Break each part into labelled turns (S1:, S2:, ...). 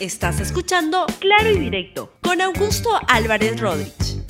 S1: Estás escuchando Claro y Directo con Augusto Álvarez Rodríguez.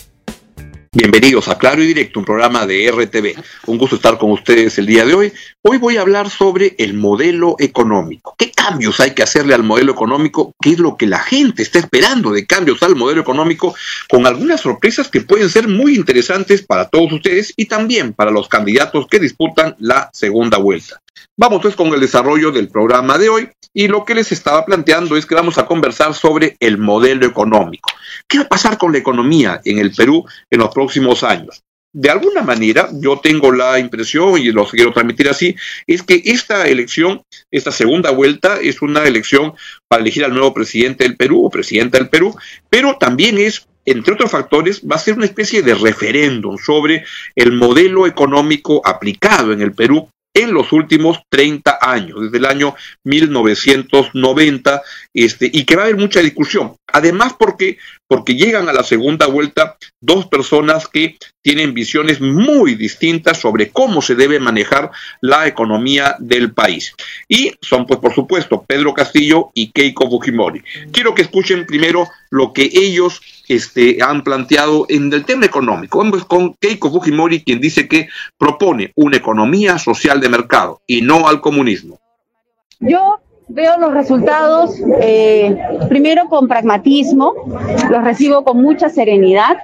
S2: Bienvenidos a Claro y Directo, un programa de RTV. Un gusto estar con ustedes el día de hoy. Hoy voy a hablar sobre el modelo económico. ¿Qué cambios hay que hacerle al modelo económico? ¿Qué es lo que la gente está esperando de cambios al modelo económico? Con algunas sorpresas que pueden ser muy interesantes para todos ustedes y también para los candidatos que disputan la segunda vuelta. Vamos pues con el desarrollo del programa de hoy y lo que les estaba planteando es que vamos a conversar sobre el modelo económico. ¿Qué va a pasar con la economía en el Perú en los próximos años? De alguna manera, yo tengo la impresión, y lo quiero transmitir así, es que esta elección, esta segunda vuelta, es una elección para elegir al nuevo presidente del Perú o presidenta del Perú, pero también es entre otros factores, va a ser una especie de referéndum sobre el modelo económico aplicado en el Perú en los últimos 30 años, desde el año 1990, este, y que va a haber mucha discusión. Además, porque porque llegan a la segunda vuelta dos personas que tienen visiones muy distintas sobre cómo se debe manejar la economía del país. Y son, pues, por supuesto, Pedro Castillo y Keiko Fujimori. Quiero que escuchen primero lo que ellos este, han planteado en el tema económico. Vamos con Keiko Fujimori, quien dice que propone una economía social de mercado y no al comunismo.
S3: Yo Veo los resultados eh, primero con pragmatismo, los recibo con mucha serenidad.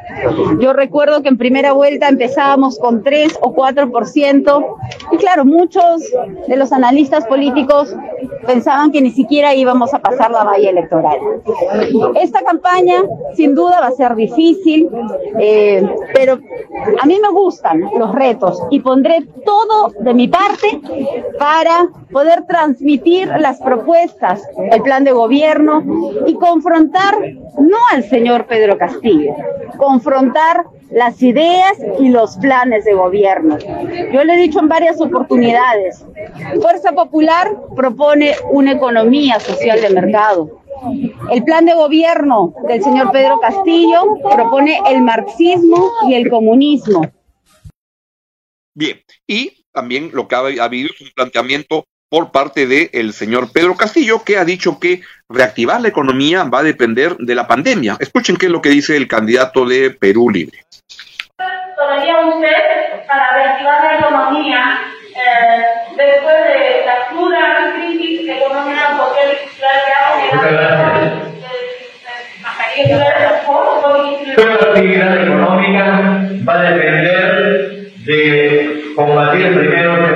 S3: Yo recuerdo que en primera vuelta empezábamos con 3 o 4% y claro, muchos de los analistas políticos pensaban que ni siquiera íbamos a pasar la valla electoral. Esta campaña sin duda va a ser difícil, eh, pero a mí me gustan los retos y pondré todo de mi parte para poder transmitir las propuestas propuestas, el plan de gobierno y confrontar no al señor Pedro Castillo, confrontar las ideas y los planes de gobierno. Yo le he dicho en varias oportunidades, Fuerza Popular propone una economía social de mercado. El plan de gobierno del señor Pedro Castillo propone el marxismo y el comunismo.
S2: Bien, y también lo que ha habido es un planteamiento por parte del señor Pedro Castillo, que ha dicho que reactivar la economía va a depender de la pandemia. Escuchen qué es lo que dice el candidato de Perú Libre.
S4: ¿Todavía usted para reactivar la economía eh, después de la cruda crisis económica social y social que ha
S5: Toda la actividad económica va a depender de combatir primero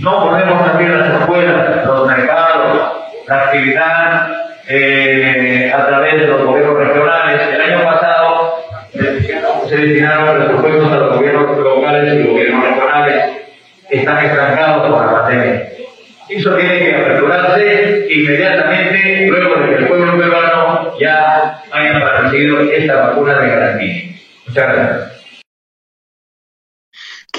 S5: no podemos abrir las escuelas, los mercados, la actividad eh, a través de los gobiernos regionales. El año pasado se destinaron presupuestos a los gobiernos locales y gobiernos regionales que están estancados por la pandemia. Eso tiene que aperturarse inmediatamente luego de que el pueblo peruano ya haya aparecido esta vacuna de garantía. Muchas gracias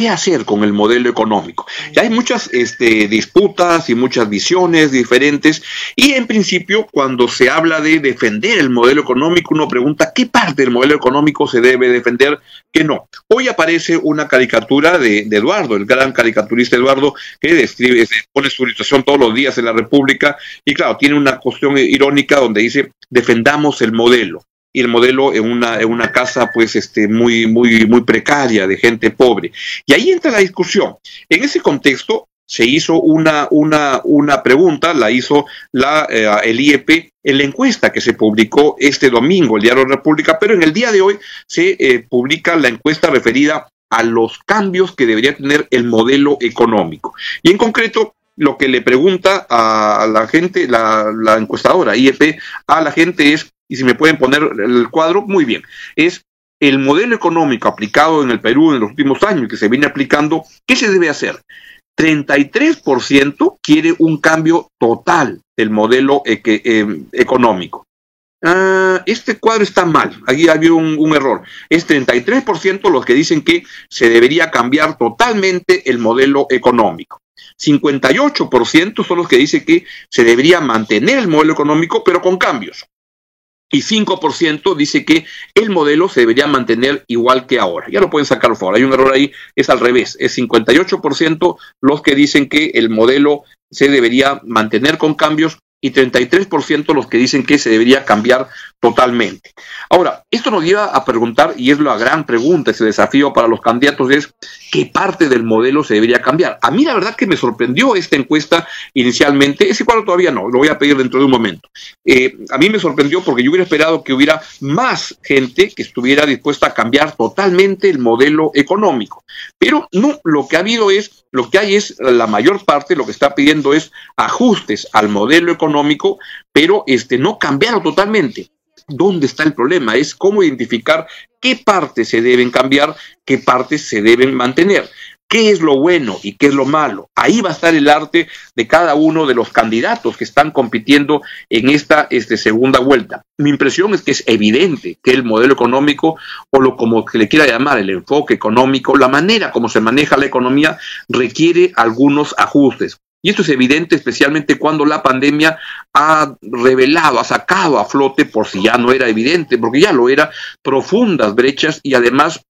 S2: qué hacer con el modelo económico. Ya hay muchas este, disputas y muchas visiones diferentes y en principio cuando se habla de defender el modelo económico uno pregunta qué parte del modelo económico se debe defender, qué no. Hoy aparece una caricatura de, de Eduardo, el gran caricaturista Eduardo, que describe, pone su situación todos los días en la República y claro, tiene una cuestión irónica donde dice defendamos el modelo y el modelo en una, en una casa pues este, muy, muy, muy precaria de gente pobre. Y ahí entra la discusión. En ese contexto se hizo una, una, una pregunta, la hizo la, eh, el IEP en la encuesta que se publicó este domingo, el Diario República, pero en el día de hoy se eh, publica la encuesta referida a los cambios que debería tener el modelo económico. Y en concreto, lo que le pregunta a la gente, la, la encuestadora IEP, a la gente es y si me pueden poner el cuadro, muy bien. Es el modelo económico aplicado en el Perú en los últimos años que se viene aplicando, ¿qué se debe hacer? 33% quiere un cambio total del modelo eh, económico. Ah, este cuadro está mal, aquí había un, un error. Es 33% los que dicen que se debería cambiar totalmente el modelo económico. 58% son los que dicen que se debería mantener el modelo económico, pero con cambios y 5% dice que el modelo se debería mantener igual que ahora. Ya lo pueden sacar, por favor. Hay un error ahí, es al revés. Es 58% los que dicen que el modelo se debería mantener con cambios y 33% los que dicen que se debería cambiar totalmente. Ahora, esto nos lleva a preguntar, y es la gran pregunta, ese desafío para los candidatos es, ¿qué parte del modelo se debería cambiar? A mí la verdad que me sorprendió esta encuesta inicialmente, ese cuadro todavía no, lo voy a pedir dentro de un momento. Eh, a mí me sorprendió porque yo hubiera esperado que hubiera más gente que estuviera dispuesta a cambiar totalmente el modelo económico, pero no, lo que ha habido es, lo que hay es, la mayor parte lo que está pidiendo es ajustes al modelo económico, pero este, no cambiarlo totalmente dónde está el problema, es cómo identificar qué partes se deben cambiar, qué partes se deben mantener. ¿Qué es lo bueno y qué es lo malo? Ahí va a estar el arte de cada uno de los candidatos que están compitiendo en esta este, segunda vuelta. Mi impresión es que es evidente que el modelo económico, o lo como se le quiera llamar, el enfoque económico, la manera como se maneja la economía, requiere algunos ajustes. Y esto es evidente especialmente cuando la pandemia ha revelado, ha sacado a flote, por si ya no era evidente, porque ya lo era, profundas brechas y además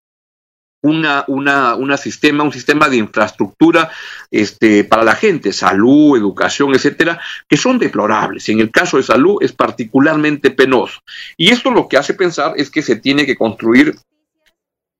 S2: una, una, una sistema, un sistema de infraestructura este, para la gente, salud, educación, etcétera, que son deplorables. En el caso de salud es particularmente penoso. Y esto lo que hace pensar es que se tiene que construir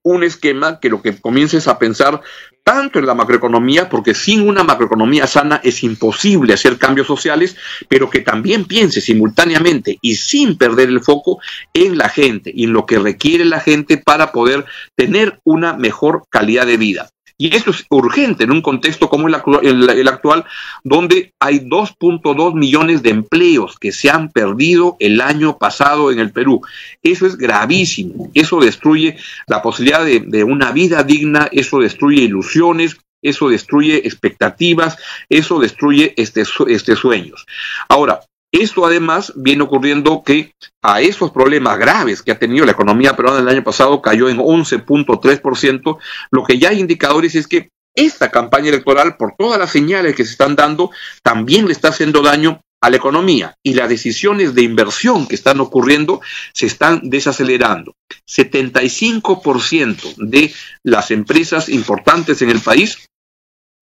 S2: un esquema que lo que comiences a pensar tanto en la macroeconomía, porque sin una macroeconomía sana es imposible hacer cambios sociales, pero que también piense simultáneamente y sin perder el foco en la gente y en lo que requiere la gente para poder tener una mejor calidad de vida. Y esto es urgente en un contexto como el, actual, donde hay 2.2 millones de empleos que se han perdido el año pasado en el Perú. Eso es gravísimo. Eso destruye la posibilidad de, de una vida digna, eso destruye ilusiones, eso destruye expectativas, eso destruye este, este sueños. Ahora, esto además viene ocurriendo que a esos problemas graves que ha tenido la economía peruana el año pasado cayó en 11.3%, lo que ya hay indicadores es que esta campaña electoral, por todas las señales que se están dando, también le está haciendo daño a la economía y las decisiones de inversión que están ocurriendo se están desacelerando. 75% de las empresas importantes en el país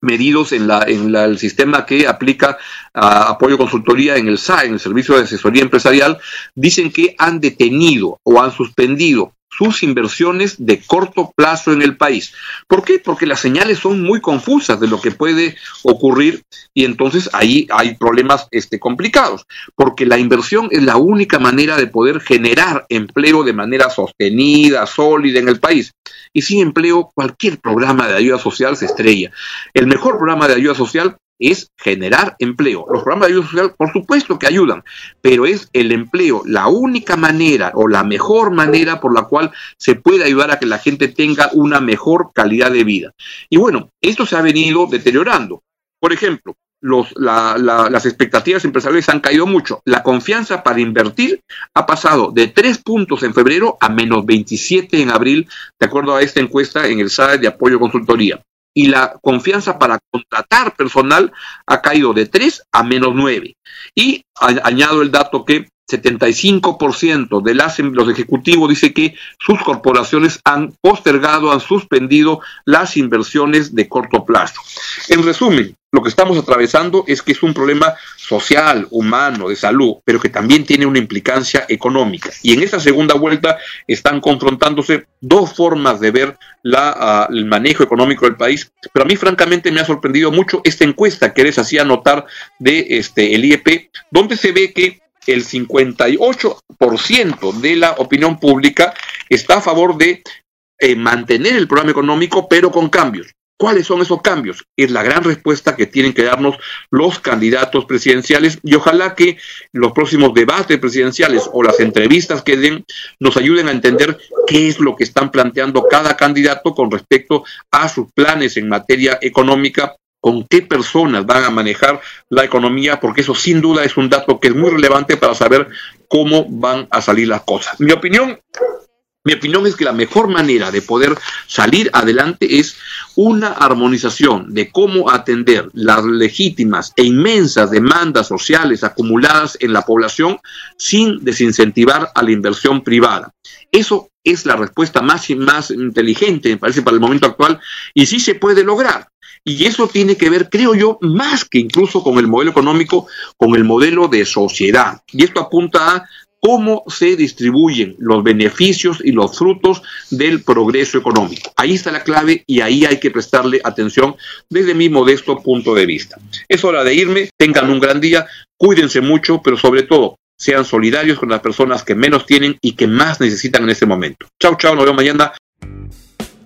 S2: medidos en, la, en el sistema que aplica apoyo consultoría en el SAE, en el Servicio de Asesoría Empresarial, dicen que han detenido o han suspendido sus inversiones de corto plazo en el país. ¿Por qué? Porque las señales son muy confusas de lo que puede ocurrir y entonces ahí hay problemas este, complicados, porque la inversión es la única manera de poder generar empleo de manera sostenida, sólida en el país. Y sin empleo, cualquier programa de ayuda social se estrella. El mejor programa de ayuda social es generar empleo. Los programas de ayuda social, por supuesto que ayudan, pero es el empleo la única manera o la mejor manera por la cual se puede ayudar a que la gente tenga una mejor calidad de vida. Y bueno, esto se ha venido deteriorando. Por ejemplo, los, las expectativas empresariales han caído mucho. La confianza para invertir ha pasado de 3 puntos en febrero a menos 27 en abril, de acuerdo a esta encuesta en el SAE de apoyo consultoría y la confianza para contratar personal ha caído de 3 a menos 9. Y añado el dato que 75% de las, los ejecutivos dice que sus corporaciones han postergado, han suspendido las inversiones de corto plazo. En resumen, lo que estamos atravesando es que es un problema social, humano, de salud, pero que también tiene una implicancia económica. Y en esta segunda vuelta están confrontándose dos formas de ver ah, el manejo económico del país. Pero a mí francamente me ha sorprendido mucho esta encuesta que les hacía notar de este, el IEP, donde se ve que el 58% de la opinión pública está a favor de eh, mantener el programa económico, pero con cambios. ¿Cuáles son esos cambios? Es la gran respuesta que tienen que darnos los candidatos presidenciales y ojalá que los próximos debates presidenciales o las entrevistas que den nos ayuden a entender qué es lo que están planteando cada candidato con respecto a sus planes en materia económica con qué personas van a manejar la economía, porque eso sin duda es un dato que es muy relevante para saber cómo van a salir las cosas. Mi opinión, mi opinión es que la mejor manera de poder salir adelante es una armonización de cómo atender las legítimas e inmensas demandas sociales acumuladas en la población sin desincentivar a la inversión privada. Eso es la respuesta más, más inteligente, me parece, para el momento actual, y sí se puede lograr. Y eso tiene que ver, creo yo, más que incluso con el modelo económico, con el modelo de sociedad. Y esto apunta a cómo se distribuyen los beneficios y los frutos del progreso económico. Ahí está la clave y ahí hay que prestarle atención desde mi modesto punto de vista. Es hora de irme, tengan un gran día, cuídense mucho, pero sobre todo sean solidarios con las personas que menos tienen y que más necesitan en este momento. Chao, chao, nos vemos mañana.